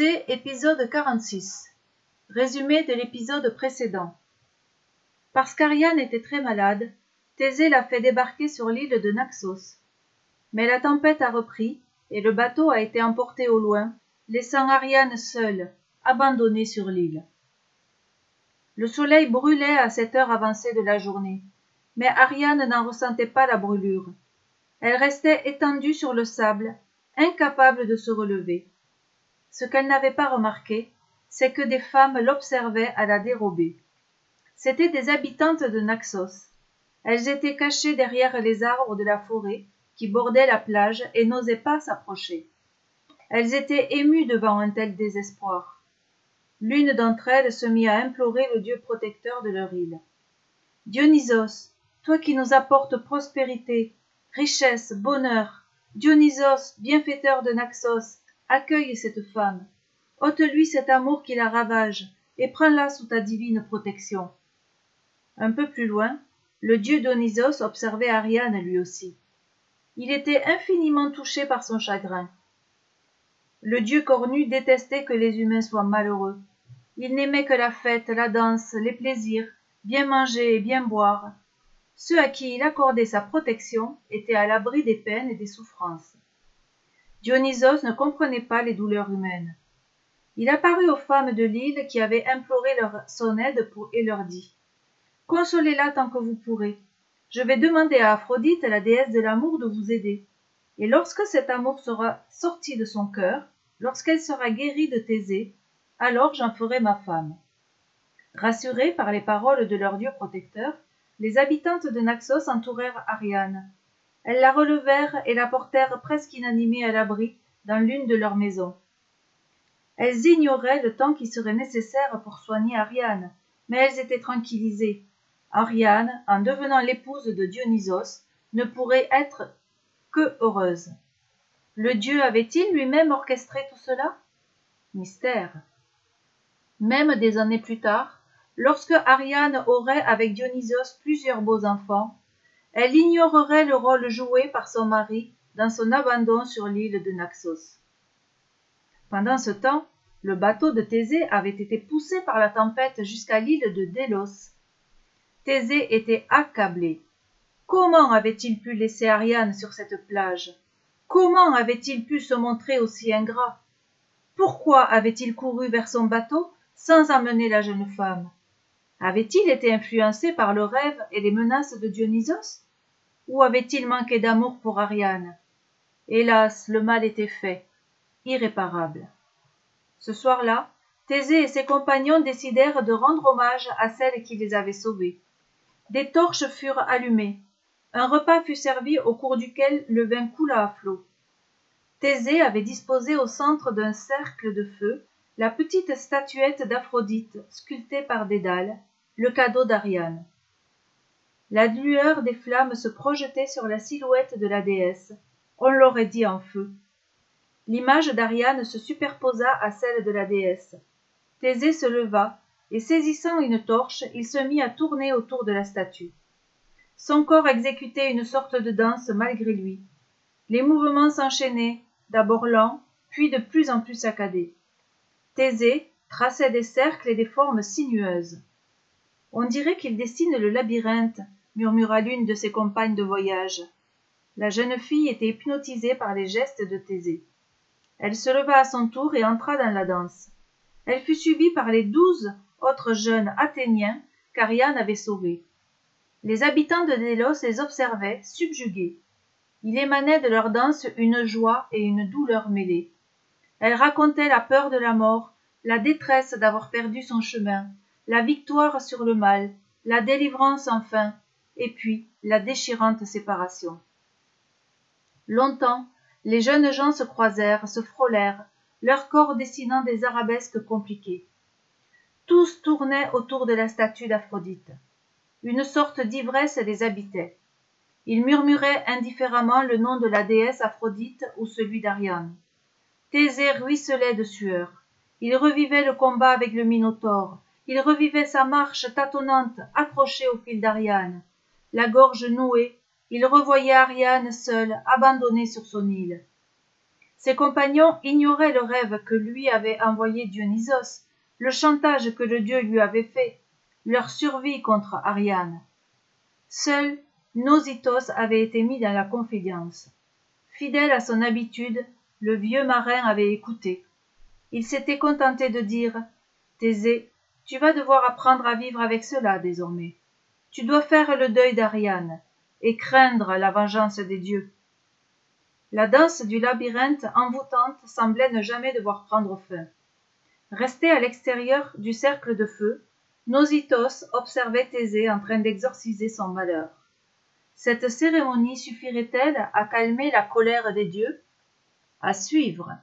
Épisode 46. Résumé de l'épisode précédent. Parce qu'Ariane était très malade, Thésée l'a fait débarquer sur l'île de Naxos. Mais la tempête a repris, et le bateau a été emporté au loin, laissant Ariane seule, abandonnée sur l'île. Le soleil brûlait à cette heure avancée de la journée, mais Ariane n'en ressentait pas la brûlure. Elle restait étendue sur le sable, incapable de se relever. Ce qu'elle n'avait pas remarqué, c'est que des femmes l'observaient à la dérobée. C'étaient des habitantes de Naxos. Elles étaient cachées derrière les arbres de la forêt qui bordaient la plage et n'osaient pas s'approcher. Elles étaient émues devant un tel désespoir. L'une d'entre elles se mit à implorer le Dieu protecteur de leur île. Dionysos, toi qui nous apportes prospérité, richesse, bonheur, Dionysos, bienfaiteur de Naxos, accueille cette femme. Ôte-lui cet amour qui la ravage, et prends-la sous ta divine protection. Un peu plus loin, le dieu Dionysos observait Ariane lui aussi. Il était infiniment touché par son chagrin. Le dieu cornu détestait que les humains soient malheureux. Il n'aimait que la fête, la danse, les plaisirs, bien manger et bien boire. Ceux à qui il accordait sa protection étaient à l'abri des peines et des souffrances. Dionysos ne comprenait pas les douleurs humaines. Il apparut aux femmes de l'île qui avaient imploré leur, son aide et leur dit Consolez-la tant que vous pourrez. Je vais demander à Aphrodite, la déesse de l'amour, de vous aider. Et lorsque cet amour sera sorti de son cœur, lorsqu'elle sera guérie de Thésée, alors j'en ferai ma femme. Rassurées par les paroles de leur dieu protecteur, les habitantes de Naxos entourèrent Ariane, elles la relevèrent et la portèrent presque inanimée à l'abri dans l'une de leurs maisons. Elles ignoraient le temps qui serait nécessaire pour soigner Ariane, mais elles étaient tranquillisées. Ariane, en devenant l'épouse de Dionysos, ne pourrait être que heureuse. Le dieu avait-il lui-même orchestré tout cela? Mystère. Même des années plus tard, lorsque Ariane aurait avec Dionysos plusieurs beaux enfants, elle ignorerait le rôle joué par son mari dans son abandon sur l'île de Naxos. Pendant ce temps, le bateau de Thésée avait été poussé par la tempête jusqu'à l'île de Délos. Thésée était accablé. Comment avait-il pu laisser Ariane sur cette plage? Comment avait-il pu se montrer aussi ingrat? Pourquoi avait-il couru vers son bateau sans amener la jeune femme? Avait-il été influencé par le rêve et les menaces de Dionysos? Ou avait-il manqué d'amour pour Ariane? Hélas, le mal était fait, irréparable. Ce soir-là, Thésée et ses compagnons décidèrent de rendre hommage à celle qui les avait sauvés. Des torches furent allumées. Un repas fut servi au cours duquel le vin coula à flot. Thésée avait disposé au centre d'un cercle de feu la petite statuette d'Aphrodite sculptée par Dédale, le cadeau d'Ariane. La lueur des flammes se projetait sur la silhouette de la déesse. On l'aurait dit en feu. L'image d'Ariane se superposa à celle de la déesse. Thésée se leva, et saisissant une torche, il se mit à tourner autour de la statue. Son corps exécutait une sorte de danse malgré lui. Les mouvements s'enchaînaient, d'abord lents, puis de plus en plus saccadés. Thésée traçait des cercles et des formes sinueuses. On dirait qu'il dessine le labyrinthe, murmura l'une de ses compagnes de voyage. La jeune fille était hypnotisée par les gestes de Thésée. Elle se leva à son tour et entra dans la danse. Elle fut suivie par les douze autres jeunes Athéniens qu'Ariane avait sauvés. Les habitants de Délos les observaient, subjugués. Il émanait de leur danse une joie et une douleur mêlées. Elles racontaient la peur de la mort, la détresse d'avoir perdu son chemin, la victoire sur le mal, la délivrance enfin, et puis la déchirante séparation. Longtemps, les jeunes gens se croisèrent, se frôlèrent, leurs corps dessinant des arabesques compliquées. Tous tournaient autour de la statue d'Aphrodite. Une sorte d'ivresse les habitait. Ils murmuraient indifféremment le nom de la déesse Aphrodite ou celui d'Ariane. Thésée ruisselait de sueur. Il revivait le combat avec le Minotaure, il revivait sa marche tâtonnante accrochée au fil d'Ariane. La gorge nouée, il revoyait Ariane seule, abandonnée sur son île. Ses compagnons ignoraient le rêve que lui avait envoyé Dionysos, le chantage que le dieu lui avait fait, leur survie contre Ariane. Seul Nosithos avait été mis dans la confidence. Fidèle à son habitude, le vieux marin avait écouté. Il s'était contenté de dire Thésée, tu vas devoir apprendre à vivre avec cela désormais. Tu dois faire le deuil d'Ariane et craindre la vengeance des dieux. La danse du labyrinthe envoûtante semblait ne jamais devoir prendre fin. Resté à l'extérieur du cercle de feu, Nosithos observait Thésée en train d'exorciser son malheur. Cette cérémonie suffirait-elle à calmer la colère des dieux? À suivre.